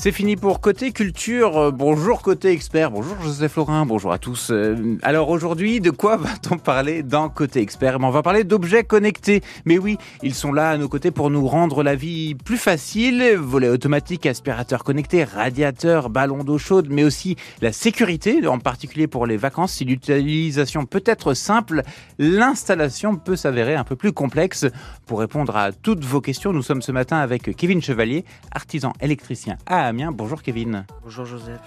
C'est fini pour Côté Culture. Euh, bonjour Côté Expert. Bonjour Joseph Laurin. Bonjour à tous. Euh, alors aujourd'hui, de quoi va-t-on parler dans Côté Expert? On va parler d'objets connectés. Mais oui, ils sont là à nos côtés pour nous rendre la vie plus facile. Volet automatique, aspirateur connecté, radiateur, ballon d'eau chaude, mais aussi la sécurité, en particulier pour les vacances. Si l'utilisation peut être simple, l'installation peut s'avérer un peu plus complexe. Pour répondre à toutes vos questions, nous sommes ce matin avec Kevin Chevalier, artisan électricien à Amiens. Bonjour Kevin. Bonjour Joseph.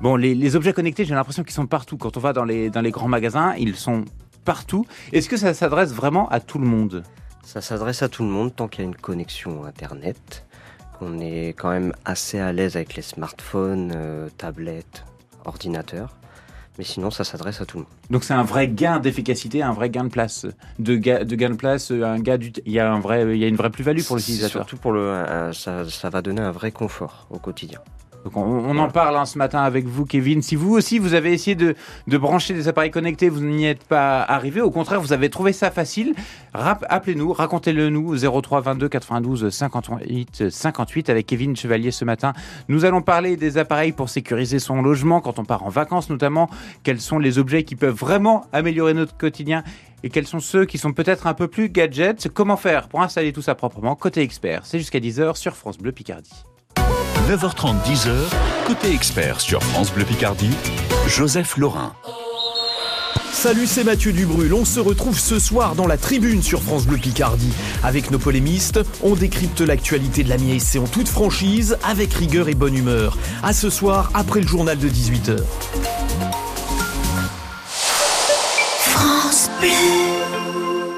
Bon, les, objets connectés, j'ai l'impression qu'ils sont partout. Quand on va dans les, dans les grands magasins, ils sont partout. Est-ce que ça s'adresse vraiment à tout le monde? Ça s'adresse à tout le monde tant qu'il y a une connexion Internet, qu'on est quand même assez à l'aise avec les smartphones, euh, tablettes, ordinateurs. Mais sinon, ça s'adresse à tout le monde. Donc c'est un vrai gain d'efficacité, un vrai gain de place, de, gain de place, un gars il y a un vrai, il y a une vraie plus-value pour l'utilisateur. Surtout pour le, ça, ça va donner un vrai confort au quotidien on, en parle hein, ce matin avec vous, Kevin. Si vous aussi, vous avez essayé de, brancher des appareils connectés, vous n'y êtes pas arrivé. Au contraire, vous avez trouvé ça facile. Appelez-nous, racontez-le nous 03 22 92 58 58 avec Kevin Chevalier ce matin. Nous allons parler des appareils pour sécuriser son logement quand on part en vacances notamment. Quels sont les objets qui peuvent vraiment améliorer notre quotidien et quels sont ceux qui sont peut-être un peu plus gadgets Comment faire pour installer tout ça proprement? Côté expert, c'est jusqu'à 10h sur France Bleu Picardie. 9h30, 10h, côté expert sur France Bleu Picardie, Joseph Laurin. Salut, c'est Mathieu Dubrul. On se retrouve ce soir dans la tribune sur France Bleu Picardie. Avec nos polémistes, on décrypte l'actualité de la mi-essai en toute franchise, avec rigueur et bonne humeur. À ce soir, après le journal de 18h. France Bleu.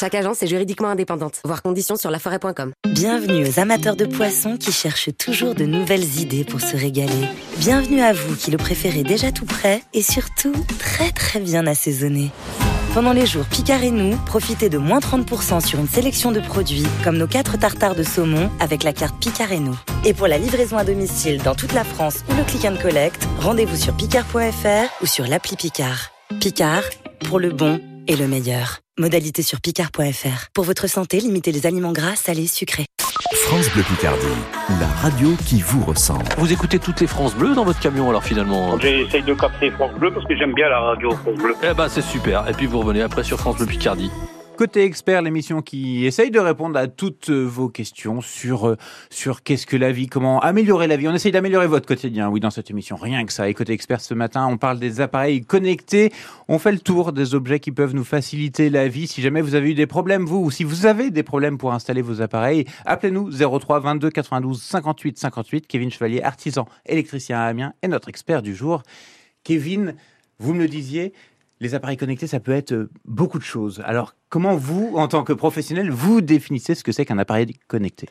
Chaque agence est juridiquement indépendante. Voir conditions sur laforêt.com. Bienvenue aux amateurs de poissons qui cherchent toujours de nouvelles idées pour se régaler. Bienvenue à vous qui le préférez déjà tout prêt et surtout très très bien assaisonné. Pendant les jours Picard et nous, profitez de moins 30% sur une sélection de produits comme nos 4 tartares de saumon avec la carte Picard et nous. Et pour la livraison à domicile dans toute la France ou le click and collect, rendez-vous sur picard.fr ou sur l'appli Picard. Picard, pour le bon et le meilleur. Modalité sur picard.fr. Pour votre santé, limitez les aliments gras, salés, sucrés. France Bleu Picardie, la radio qui vous ressemble. Vous écoutez toutes les France Bleues dans votre camion alors finalement J'essaye de capter France Bleu parce que j'aime bien la radio France Bleu. Eh ben c'est super. Et puis vous revenez après sur France Bleu Picardie. Côté expert, l'émission qui essaye de répondre à toutes vos questions sur, euh, sur qu'est-ce que la vie, comment améliorer la vie. On essaye d'améliorer votre quotidien, oui, dans cette émission. Rien que ça. Et côté expert, ce matin, on parle des appareils connectés. On fait le tour des objets qui peuvent nous faciliter la vie. Si jamais vous avez eu des problèmes, vous, ou si vous avez des problèmes pour installer vos appareils, appelez-nous 03 22 92 58 58. Kevin Chevalier, artisan électricien à Amiens, est notre expert du jour. Kevin, vous me le disiez, les appareils connectés, ça peut être euh, beaucoup de choses. Alors, comment vous, en tant que professionnel, vous définissez ce que c'est qu'un appareil connecté?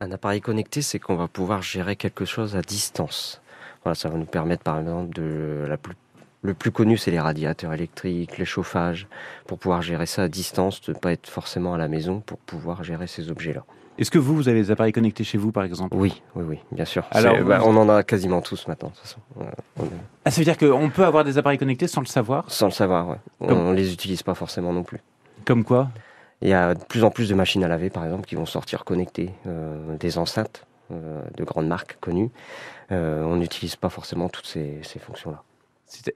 Un appareil connecté, c'est qu'on va pouvoir gérer quelque chose à distance. Voilà, ça va nous permettre, par exemple, de la plus le plus connu, c'est les radiateurs électriques, les chauffages, pour pouvoir gérer ça à distance, de ne pas être forcément à la maison pour pouvoir gérer ces objets-là. Est-ce que vous, vous avez des appareils connectés chez vous, par exemple? Oui, oui, oui, bien sûr. Alors, bah, on en a quasiment tous maintenant. De toute façon. Ah, ça veut dire qu'on peut avoir des appareils connectés sans le savoir? Sans le savoir, oui. On ne les utilise pas forcément non plus. Comme quoi? Il y a de plus en plus de machines à laver, par exemple, qui vont sortir connectées, euh, des enceintes euh, de grandes marques connues. Euh, on n'utilise pas forcément toutes ces, ces fonctions-là.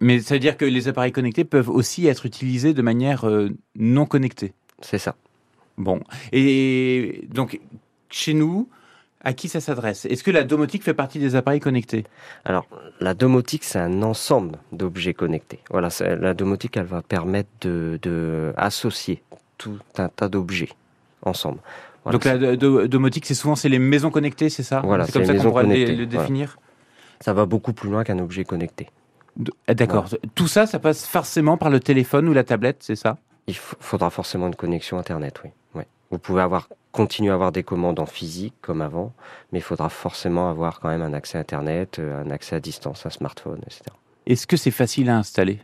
Mais ça veut dire que les appareils connectés peuvent aussi être utilisés de manière non connectée? C'est ça. Bon. Et donc, chez nous, à qui ça s'adresse? Est-ce que la domotique fait partie des appareils connectés? Alors, la domotique, c'est un ensemble d'objets connectés. Voilà, la domotique, elle va permettre de, associer tout un tas d'objets ensemble. Donc la domotique, c'est souvent c'est les maisons connectées, c'est ça? Voilà, c'est comme ça qu'on pourrait le, définir? Ça va beaucoup plus loin qu'un objet connecté. Ah, D'accord. Tout ça, ça passe forcément par le téléphone ou la tablette, c'est ça? Il faudra forcément une connexion Internet, oui. Vous pouvez avoir, continuer à avoir des commandes en physique comme avant, mais il faudra forcément avoir quand même un accès Internet, euh, un accès à distance, un smartphone, etc. Est-ce que c'est facile à installer?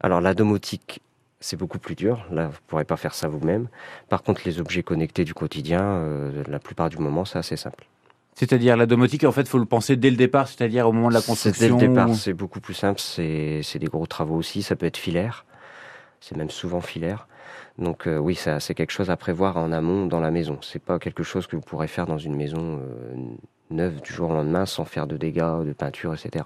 Alors la domotique, c'est beaucoup plus dur. Là, vous ne pourrez pas faire ça vous-même. Par contre, les objets connectés du quotidien, euh, la plupart du moment, c'est assez simple. C'est-à-dire la domotique, en fait, il faut le penser dès le départ, c'est-à-dire au moment de la construction. Dès le départ, c'est beaucoup plus simple. C'est des gros travaux aussi. Ça peut être filaire. C'est même souvent filaire. Donc euh, oui, ça- c'est quelque chose à prévoir en amont dans la maison. C'est pas quelque chose que vous pourrez faire dans une maison euh, neuve du jour au lendemain sans faire de dégâts, de peinture, etc.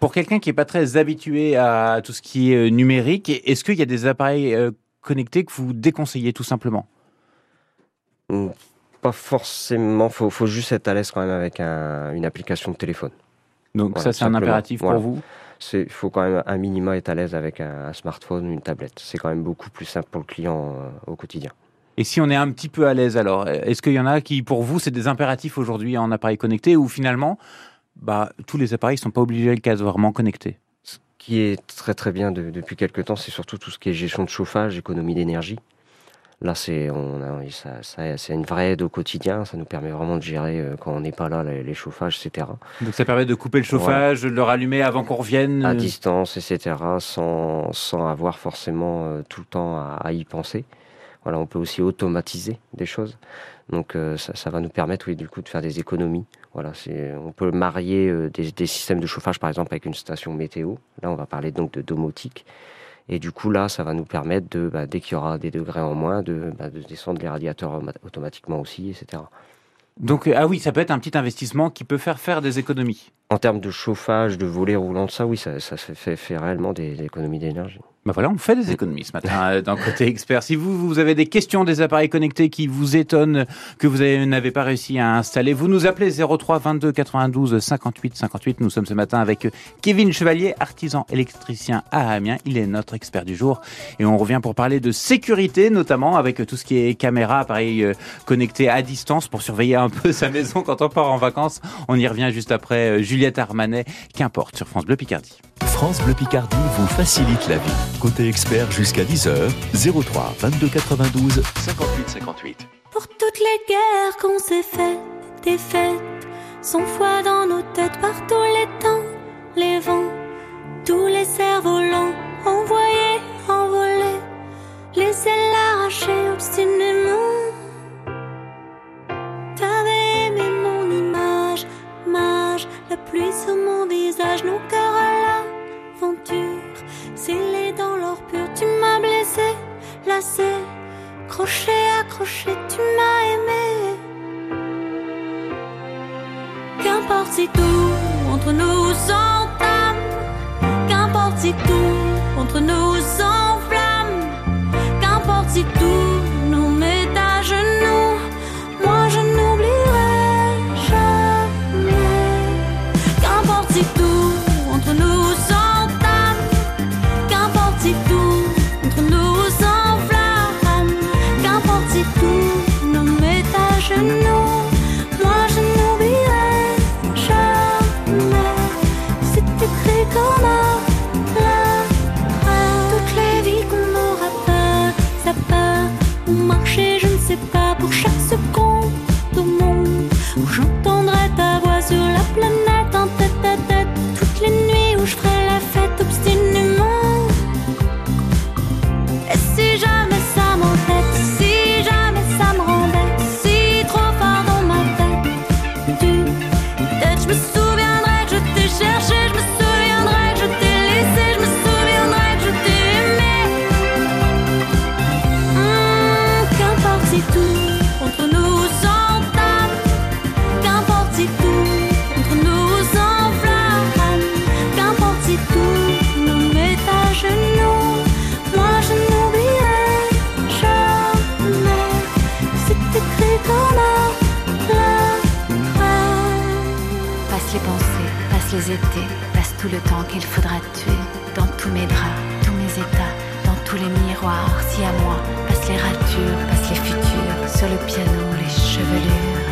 Pour quelqu'un qui n'est pas très habitué à tout ce qui est euh, numérique, est-ce qu'il y a des appareils euh, connectés que vous déconseillez tout simplement? Pas forcément. Faut, faut juste être à l'aise quand même avec un- une application de téléphone. Donc Voilà, ça, c'est un impératif Voilà. pour vous? Il faut quand même un minima être à l'aise avec un, un smartphone ou une tablette. C'est quand même beaucoup plus simple pour le client euh, au quotidien. Et si on est un petit peu à l'aise, alors, est-ce qu'il y en a qui, pour vous, c'est des impératifs aujourd'hui en appareil connecté ou finalement, bah, tous les appareils ne sont pas obligés vraiment connectés? Ce qui est très très bien de- depuis quelques temps, c'est surtout tout ce qui est gestion de chauffage, économie d'énergie. Là, c'est on a- ça- ça- c'est une vraie aide au quotidien. Ça nous permet vraiment de gérer euh, quand on n'est pas là les, les chauffages, etc. Donc ça permet de couper le chauffage, de le rallumer avant qu'on revienne À euh, distance, etc. Sans, sans avoir forcément euh, tout le temps à, à y penser. Voilà, on peut aussi automatiser des choses. Donc euh, ça, ça va nous permettre, oui, du coup, de faire des économies. Voilà, c'est, on peut marier des, des systèmes de chauffage, par exemple, avec une station météo. Là, on va parler donc de domotique. Et du coup, là, ça va nous permettre de, bah, dès qu'il y aura des degrés en moins, de, bah, de descendre les radiateurs automat- automatiquement aussi, etc. Donc, euh, ah oui, ça peut être un petit investissement qui peut faire faire des économies. En termes de chauffage, de volet roulant, de ça, oui, ça, ça fait, fait, fait réellement des, des économies d'énergie. Bah voilà, on fait des économies ce matin euh, dans Côté Expert. Si vous, vous avez des questions des appareils connectés qui vous étonnent, que vous avez- n'avez pas réussi à installer, vous nous appelez 03 22 92 58 58. Nous sommes ce matin avec Kevin Chevalier, artisan électricien à Amiens. Il est notre expert du jour. Et on revient pour parler de sécurité, notamment avec tout ce qui est caméra, appareils euh, connectés à distance pour surveiller un peu sa maison quand on part en vacances. On y revient juste après euh, Juliette Armanet, qu'importe, sur France Bleu Picardie. France Bleu Picardie vous facilite la vie. Côté expert jusqu'à 10h, 03 22 92 58 58. Pour toutes les guerres qu'on s'est faites, des fêtes, sans foi dans nos têtes par tous les temps, les vents, tous les cerfs-volants, envoyés, envolés, les ailes arrachées obstinément. T'avais aimé mon image, mage, la pluie sur mon visage, nos cœurs à l'aventure, scellés dans l'or pur, tu m'as blessé, lassé. Crochet, accroché, tu m'as aimé. Qu'importe si tout entre nous s'entame. Qu'importe si tout entre nous s'enflamme. Qu'importe si tout passe tout le temps qu'il faudra tuer. Dans tous mes draps, tous mes états, dans tous les miroirs, si à moi, passe les ratures, passe les futurs, sur le piano, les chevelures.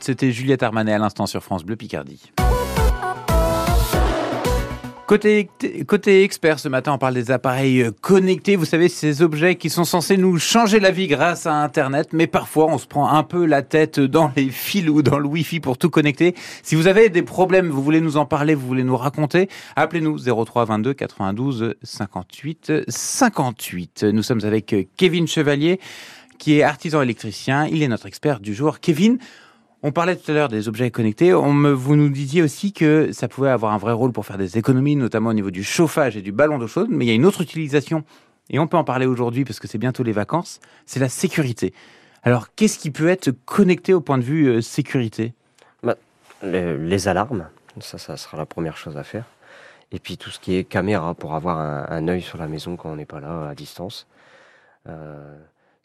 C'était Juliette Armanet à l'instant sur France Bleu Picardie. Côté, expert, ce matin, on parle des appareils connectés. Vous savez, ces objets qui sont censés nous changer la vie grâce à Internet, mais parfois on se prend un peu la tête dans les fils ou dans le Wi-Fi pour tout connecter. Si vous avez des problèmes, vous voulez nous en parler, vous voulez nous raconter, appelez-nous 03 22 92 58 58. Nous sommes avec Kevin Chevalier, qui est artisan électricien. Il est notre expert du jour. Kevin, on parlait tout à l'heure des objets connectés. On me, vous nous disiez aussi que ça pouvait avoir un vrai rôle pour faire des économies, notamment au niveau du chauffage et du ballon d'eau chaude. Mais il y a une autre utilisation, et on peut en parler aujourd'hui parce que c'est bientôt les vacances, c'est la sécurité. Alors, qu'est-ce qui peut être connecté au point de vue euh, sécurité? Bah, les, alarmes, ça, ça sera la première chose à faire. Et puis tout ce qui est caméra pour avoir un, un œil sur la maison quand on n'est pas là à distance. Euh,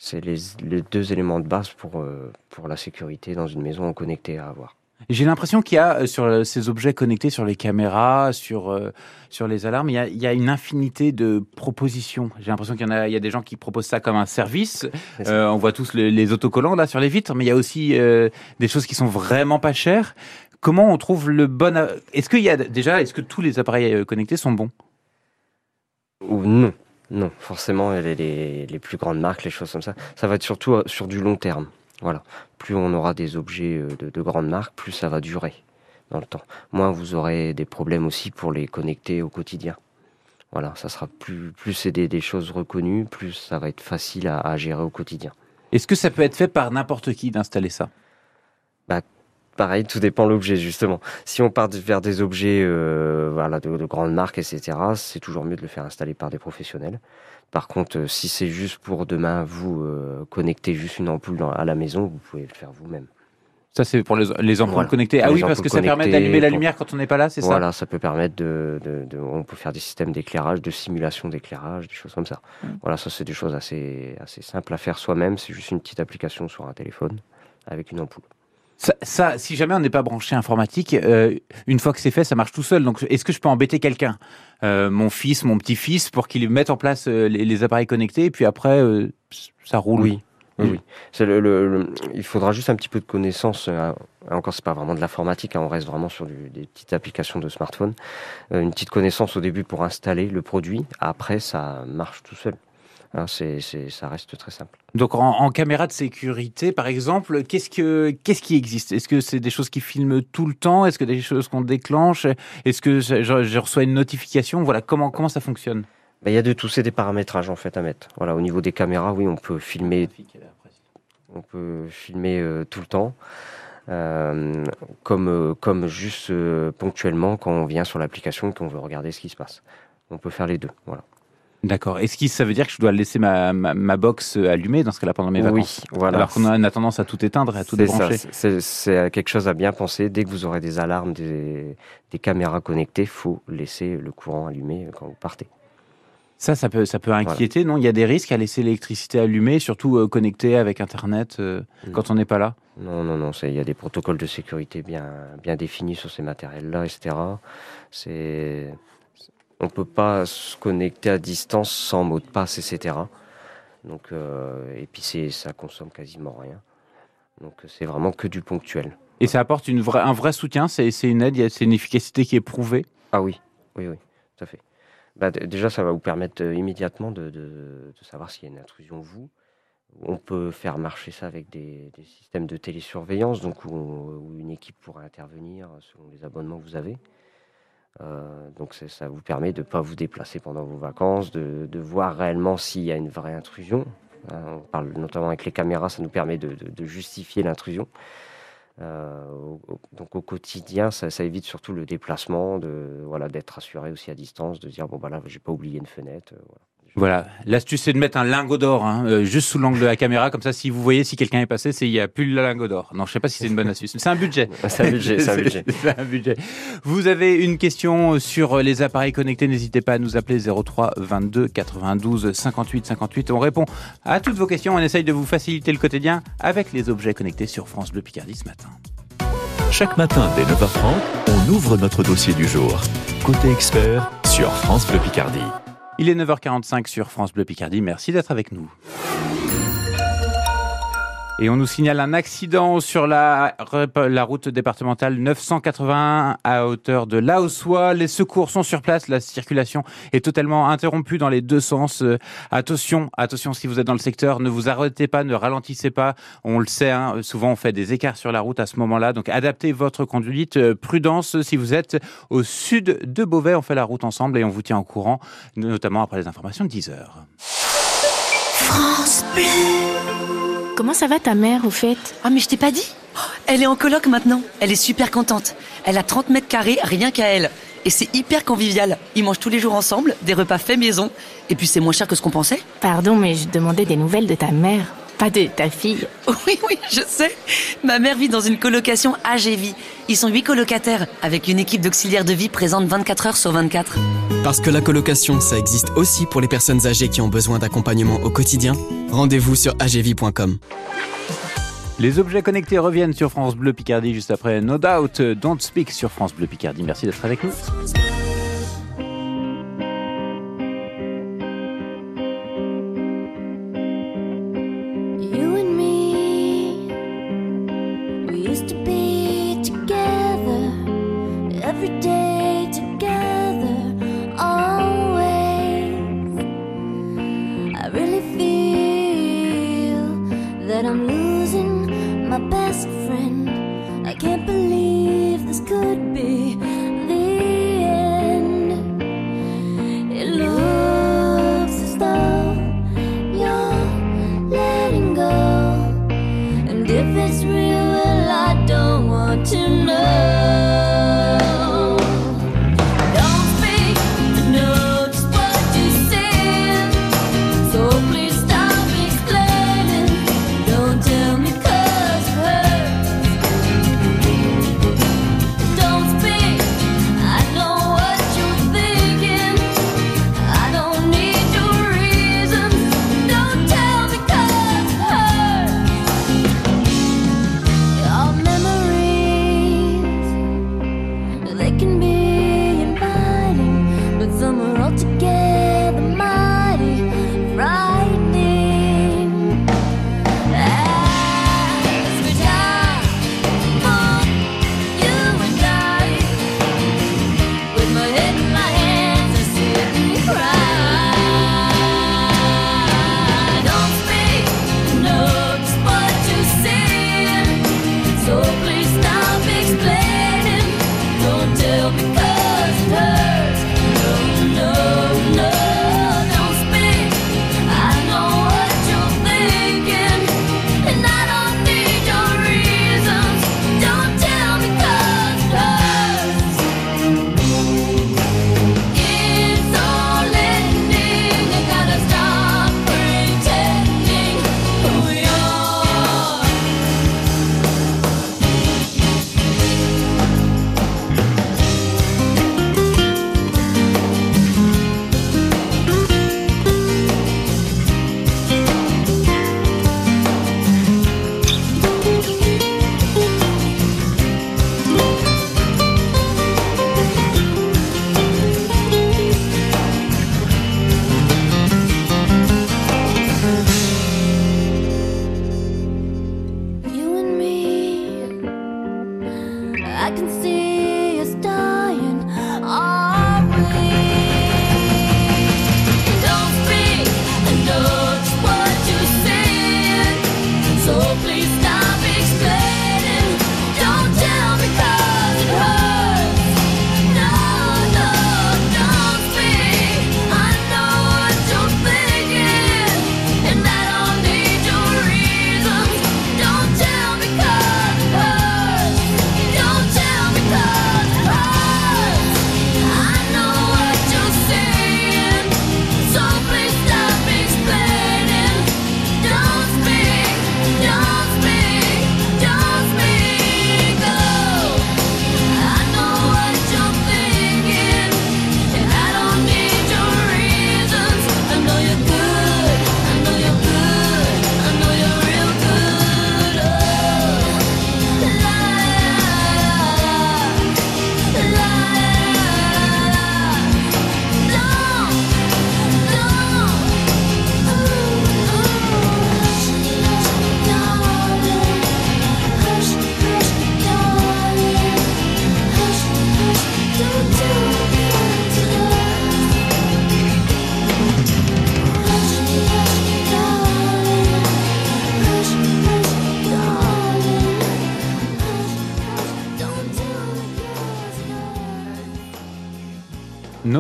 c'est les, les, deux éléments de base pour, euh, pour la sécurité dans une maison connectée à avoir. J'ai l'impression qu'il y a euh, sur ces objets connectés, sur les caméras, sur, euh, sur les alarmes, il y, a, il y, a, une infinité de propositions. J'ai l'impression qu'il y, en a, il y a des gens qui proposent ça comme un service. Euh, on voit tous les, les, autocollants là sur les vitres, mais il y a aussi euh, des choses qui sont vraiment pas chères. Comment on trouve le bon Est-ce qu'il y a déjà, est-ce que tous les appareils connectés sont bons? Ou non non, forcément, les, les, les, plus grandes marques, les choses comme ça, ça va être surtout euh, sur du long terme. Voilà. Plus on aura des objets euh, de, de grandes marques, plus ça va durer dans le temps. Moins vous aurez des problèmes aussi pour les connecter au quotidien. Voilà, ça sera plus, plus c'est des, des, choses reconnues, plus ça va être facile à, à gérer au quotidien. Est-ce que ça peut être fait par n'importe qui d'installer ça? Bah, pareil, tout dépend de l'objet justement. Si on part vers des objets euh, voilà, de, de, grandes marques, etc., c'est toujours mieux de le faire installer par des professionnels. Par contre, euh, si c'est juste pour demain vous euh, connecter juste une ampoule dans, à la maison, vous pouvez le faire vous-même. Ça, c'est pour les, les ampoules voilà. connectées. Ah les oui, parce que ça permet d'allumer la lumière quand on n'est pas là, c'est ça? Voilà, ça peut permettre de, de, de, On peut faire des systèmes d'éclairage, de simulation d'éclairage, des choses comme ça. Mmh. Voilà, ça, c'est des choses assez, assez simples à faire soi-même. C'est juste une petite application sur un téléphone avec une ampoule. Ça, ça, si jamais on n'est pas branché informatique, euh, une fois que c'est fait, ça marche tout seul. Donc, est-ce que je peux embêter quelqu'un, euh, mon fils, mon petit-fils, pour qu'il mette en place euh, les, les, appareils connectés, et puis après, ça roule? Oui. Oui, oui. Le, le, le, il faudra juste un petit peu de connaissances. Hein. Encore, c'est pas vraiment de l'informatique. Hein. On reste vraiment sur du, des petites applications de smartphone. Une petite connaissance au début pour installer le produit. Après, ça marche tout seul. Hein, c'est, ça reste très simple. Donc en, en caméra de sécurité, par exemple, qu'est-ce, que, qu'est-ce qui existe? Est-ce que c'est des choses qui filment tout le temps? Est-ce que des choses qu'on déclenche? Est-ce que je, je, reçois une notification? Voilà, comment, comment ça fonctionne? Ben, Il y a de tout, c'est des paramétrages en fait à mettre. Voilà, au niveau des caméras, oui, on peut filmer, on peut filmer euh, tout le temps. Euh, comme, euh, comme juste ponctuellement quand on vient sur l'application et qu'on veut regarder ce qui se passe. On peut faire les deux. Voilà. D'accord. Est-ce que ça veut dire que je dois laisser ma, ma, ma box allumée dans ce cas-là pendant mes vacances? Oui, voilà. Alors qu'on a tendance à tout éteindre et à tout débrancher. C'est quelque chose à bien penser. Dès que vous aurez des alarmes, des, des caméras connectées, faut laisser le courant allumé quand vous partez. Ça, ça peut, ça peut inquiéter, voilà. non? Il y a des risques à laisser l'électricité allumée, surtout euh, connectée avec Internet euh, mmh. quand on n'est pas là? Non, non, non. Il y a des protocoles de sécurité bien, bien définis sur ces matériels-là, etc. C'est on peut pas se connecter à distance sans mot de passe, etc. Donc, euh, et puis ça consomme quasiment rien. Donc c'est vraiment que du ponctuel. Et ça apporte une vraie, un vrai soutien, c'est, une aide, c'est une efficacité qui est prouvée? Ah oui, oui, oui, tout à fait. Bah, déjà, ça va vous permettre euh, immédiatement de, de, de, savoir s'il y a une intrusion vous. On peut faire marcher ça avec des, des systèmes de télésurveillance, donc où, où, une équipe pourra intervenir selon les abonnements que vous avez. Euh, donc ça vous permet de ne pas vous déplacer pendant vos vacances, de, voir réellement s'il y a une vraie intrusion. Hein, on parle notamment avec les caméras, ça nous permet de, justifier l'intrusion. Euh, donc au quotidien, ça, évite surtout le déplacement, d'être assuré aussi à distance, de dire bon bah là j'ai pas oublié une fenêtre. Euh. Voilà, l'astuce c'est de mettre un lingot d'or hein, euh, juste sous l'angle de la caméra, comme ça si vous voyez si quelqu'un est passé, c'est il y a plus le lingot d'or. Non, je sais pas si c'est une bonne astuce. C'est un budget. c'est un budget. C'est un budget. un budget. Vous avez une question sur les appareils connectés, n'hésitez pas à nous appeler 03 22 92 58 58. On répond à toutes vos questions. On essaye de vous faciliter le quotidien avec les objets connectés sur France Bleu Picardie ce matin. Chaque matin dès 9h30, on ouvre notre dossier du jour. Côté expert sur France Bleu Picardie. Il est 9h45 sur France Bleu Picardie. Merci d'être avec nous. Et on nous signale un accident sur la, route départementale 981 à hauteur de Laossois. Les secours sont sur place. La circulation est totalement interrompue dans les deux sens. Euh, attention, attention si vous êtes dans le secteur, ne vous arrêtez pas, ne ralentissez pas. On le sait, hein, souvent on fait des écarts sur la route à ce moment-là. Donc adaptez votre conduite. Euh, prudence si vous êtes au sud de Beauvais. On fait la route ensemble et on vous tient au courant, notamment après les informations de 10 heures. France Bleu. Comment ça va ta mère au fait? Ah mais je t'ai pas dit Elle est en coloc maintenant. Elle est super contente. Elle a 30 mètres carrés rien qu'à elle. Et c'est hyper convivial. Ils mangent tous les jours ensemble, des repas faits maison. Et puis c'est moins cher que ce qu'on pensait. Pardon, mais je demandais des nouvelles de ta mère, pas de ta fille. Oui, oui, je sais. Ma mère vit dans une colocation AGV. Ils sont huit colocataires, avec une équipe d'auxiliaires de vie présente 24 heures sur 24. Parce que la colocation, ça existe aussi pour les personnes âgées qui ont besoin d'accompagnement au quotidien. Rendez-vous sur agv.com. Les objets connectés reviennent sur France Bleu Picardie juste après No Doubt, Don't Speak sur France Bleu Picardie. Merci d'être avec nous.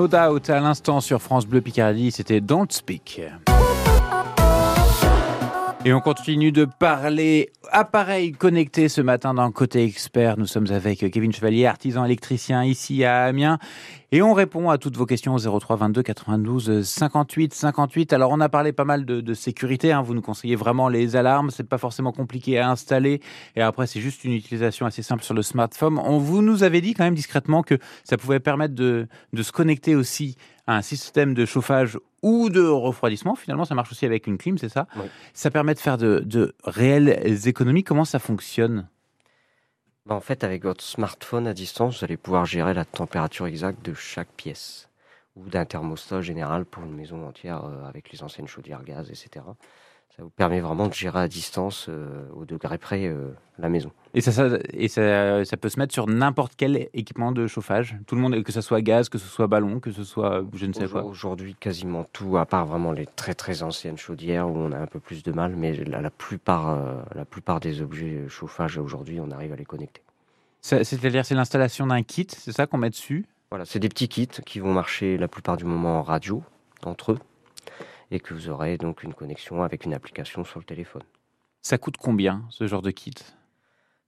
No Doubt à l'instant sur France Bleu Picardie, c'était Don't Speak. Et on continue de parler appareils connectés ce matin dans Côté Expert. Nous sommes avec Kevin Chevalier, artisan électricien ici à Amiens. Et on répond à toutes vos questions au 03 22 92 58 58. Alors on a parlé pas mal de, de sécurité. Hein. Vous nous conseillez vraiment les alarmes. C'est pas forcément compliqué à installer. Et après c'est juste une utilisation assez simple sur le smartphone. On vous nous avait dit quand même discrètement que ça pouvait permettre de, de se connecter aussi à un système de chauffage ou de refroidissement. Finalement, ça marche aussi avec une clim, c'est ça? Oui. Ça permet de faire de, de réelles économies. Comment ça fonctionne? Bah, en fait, avec votre smartphone à distance, vous allez pouvoir gérer la température exacte de chaque pièce ou d'un thermostat général pour une maison entière euh, avec les anciennes chaudières gaz, etc. Ça vous permet vraiment de gérer à distance euh, au degré près euh, la maison. Et, ça, ça- et ça, ça peut se mettre sur n'importe quel équipement de chauffage. Tout le monde, que ce soit gaz, que ce soit ballon, que ce soit je ne sais quoi. Aujourd'hui, quasiment tout, à part vraiment les très très anciennes chaudières où on a un peu plus de mal, mais la, la plupart, euh, la plupart des objets chauffage aujourd'hui, on arrive à les connecter. Ça- C'est-à-dire, c'est l'installation d'un kit, c'est ça qu'on met dessus? Voilà, c'est des petits kits qui vont marcher la plupart du moment en radio entre eux et que vous aurez donc une connexion avec une application sur le téléphone. Ça coûte combien, ce genre de kit?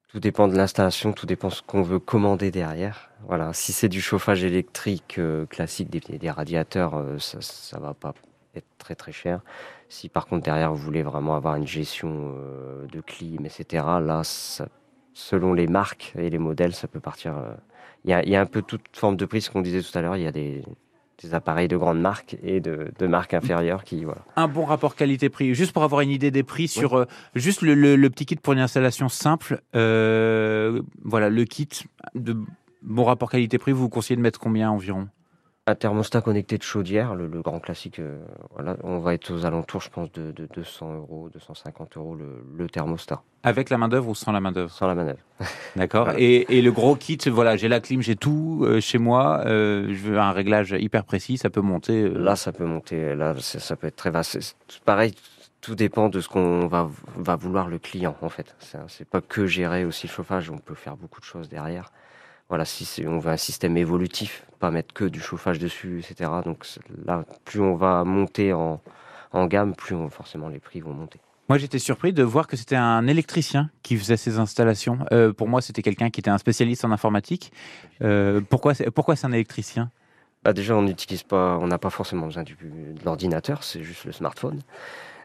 Tout dépend de l'installation, tout dépend de ce qu'on veut commander derrière. Voilà, si c'est du chauffage électrique euh, classique, des, des radiateurs, euh, ça, ça va pas être très très cher. Si par contre derrière vous voulez vraiment avoir une gestion euh, de clim, etc., là, ça- selon les marques et les modèles, ça peut partir. Il y, y a un peu toute forme de prix, ce qu'on disait tout à l'heure. Il y a des, des appareils de grandes marques et de, de marques inférieures qui, voilà. Un bon rapport qualité-prix, juste pour avoir une idée des prix sur euh, juste le, le- le petit kit pour une installation simple. euh, voilà, le kit de bon rapport qualité-prix, vous conseillez de mettre combien environ? Un thermostat connecté de chaudière, le, le grand classique, euh, voilà, on va être aux alentours, je pense, de, de 200 euros, 250 euros le, le thermostat. Avec la main-d'œuvre ou sans la main-d'œuvre? Sans la manœuvre. D'accord. Voilà. Et, et le gros kit, voilà, j'ai la clim, j'ai tout euh, chez moi. euh, je veux un réglage hyper précis, ça peut monter. Là, ça peut monter, là, ça peut être très vaste. Pareil, tout dépend de ce qu'on va, va vouloir le client, en fait. C'est c'est pas que gérer aussi le chauffage, on peut faire beaucoup de choses derrière. Voilà, si on veut un système évolutif, pas mettre que du chauffage dessus, etc. Donc là, plus on va monter en, en gamme, plus on- forcément les prix vont monter. Moi, j'étais surpris de voir que c'était un électricien qui faisait ces installations. Euh, pour moi, c'était quelqu'un qui était un spécialiste en informatique. Euh, pourquoi c'est pourquoi c'est un électricien? Bah déjà, on n'utilise pas, on n'a pas forcément besoin du, de l'ordinateur, c'est juste le smartphone.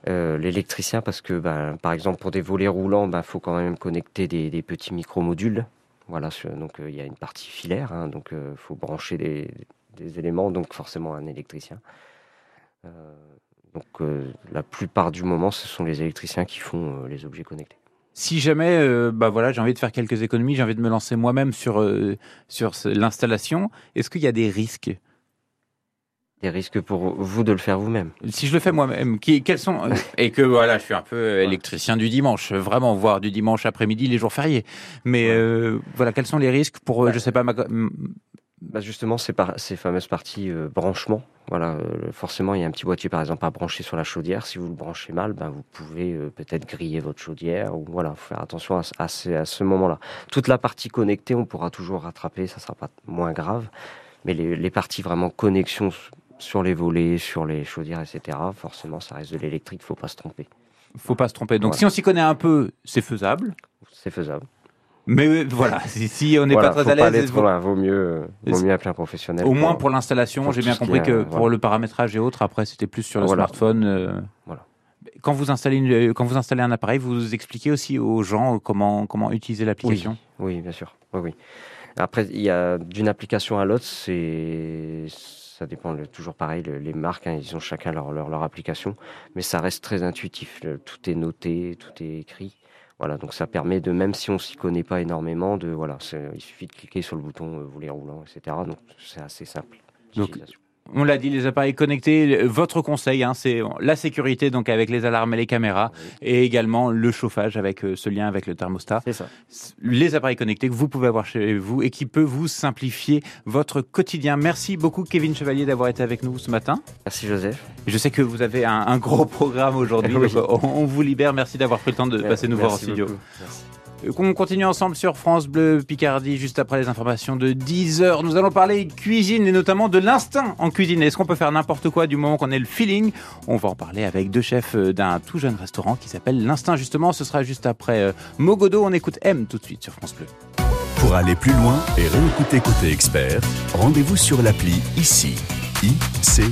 Euh, L'électricien, parce que, bah, par exemple, pour des volets roulants, il faut quand même connecter des, des petits micro-modules. Voilà, donc euh, il y a une partie filaire, hein, donc il faut brancher des, éléments, donc forcément un électricien. Euh, donc euh, la plupart du moment, ce sont les électriciens qui font euh, les objets connectés. Si jamais, euh, bah voilà, j'ai envie de faire quelques économies, j'ai envie de me lancer moi-même sur euh, sur l'installation. Est-ce qu'il y a des risques? Des risques pour vous de le faire vous-même. Si je le fais moi-même, qui, quels sont euh, et que voilà, je suis un peu électricien du dimanche, vraiment, voire du dimanche après-midi, les jours fériés. Mais euh, voilà, quels sont les risques pour, euh, je sais pas, ma, Bah justement, ces, par- ces fameuses parties euh, branchement, voilà, euh, forcément, il y a un petit boîtier par exemple à brancher sur la chaudière. Si vous le branchez mal, ben, vous pouvez peut-être griller votre chaudière ou voilà, faut faire attention à, ce- à ce, à ce moment-là. Toute la partie connectée, on pourra toujours rattraper, ça sera pas moins grave. Mais les, les parties vraiment connexion sur les volets, sur les chaudières, etc., forcément, ça reste de l'électrique, faut pas se tromper. faut pas se tromper. Donc Voilà. si on s'y connaît un peu, c'est faisable. C'est faisable. Mais euh, voilà, si, si on n'est Voilà, pas très à l'aise, vaut- vaut mieux, vaut mieux appeler un professionnel. au moins pour l'installation, j'ai bien compris que euh, pour le paramétrage et autres, après c'était plus sur le smartphone. euh, Voilà. Quand vous installez une- quand vous installez un appareil, vous expliquez aussi aux gens comment comment utiliser l'application? Oui, oui, bien sûr. Oui, oui. Après, il y a d'une application à l'autre, c'est ça dépend le- toujours pareil. le- les marques, hein, ils ont chacun leur, leur, leur application, mais ça reste très intuitif. le- tout est noté, tout est écrit. Voilà, donc ça permet de, même si on s'y connaît pas énormément, de voilà, il suffit de cliquer sur le bouton euh, volet roulant, etc. Donc c'est assez simple. Donc. On l'a dit, les appareils connectés. Votre conseil, hein, c'est la sécurité, donc avec les alarmes et les caméras, et également le chauffage avec euh, ce lien avec le thermostat. C'est ça. Les appareils connectés que vous pouvez avoir chez vous et qui peut vous simplifier votre quotidien. Merci beaucoup, Kevin Chevalier, d'avoir été avec nous ce matin. Merci Joseph. Je sais que vous avez un, un gros programme aujourd'hui, Oui. on, vous libère. Merci d'avoir pris le temps de passer nous voir en studio. beaucoup. Merci. On continue ensemble sur France Bleu Picardie juste après les informations de 10h. Nous allons parler cuisine et notamment de l'instinct en cuisine. Est-ce qu'on peut faire n'importe quoi du moment qu'on ait le feeling? On va en parler avec deux chefs euh, d'un tout jeune restaurant qui s'appelle l'Instinct justement. Ce sera juste après euh, Mogodo. On écoute M tout de suite sur France Bleu. Pour aller plus loin et réécouter Côté Expert, rendez-vous sur l'appli ICI. ICI.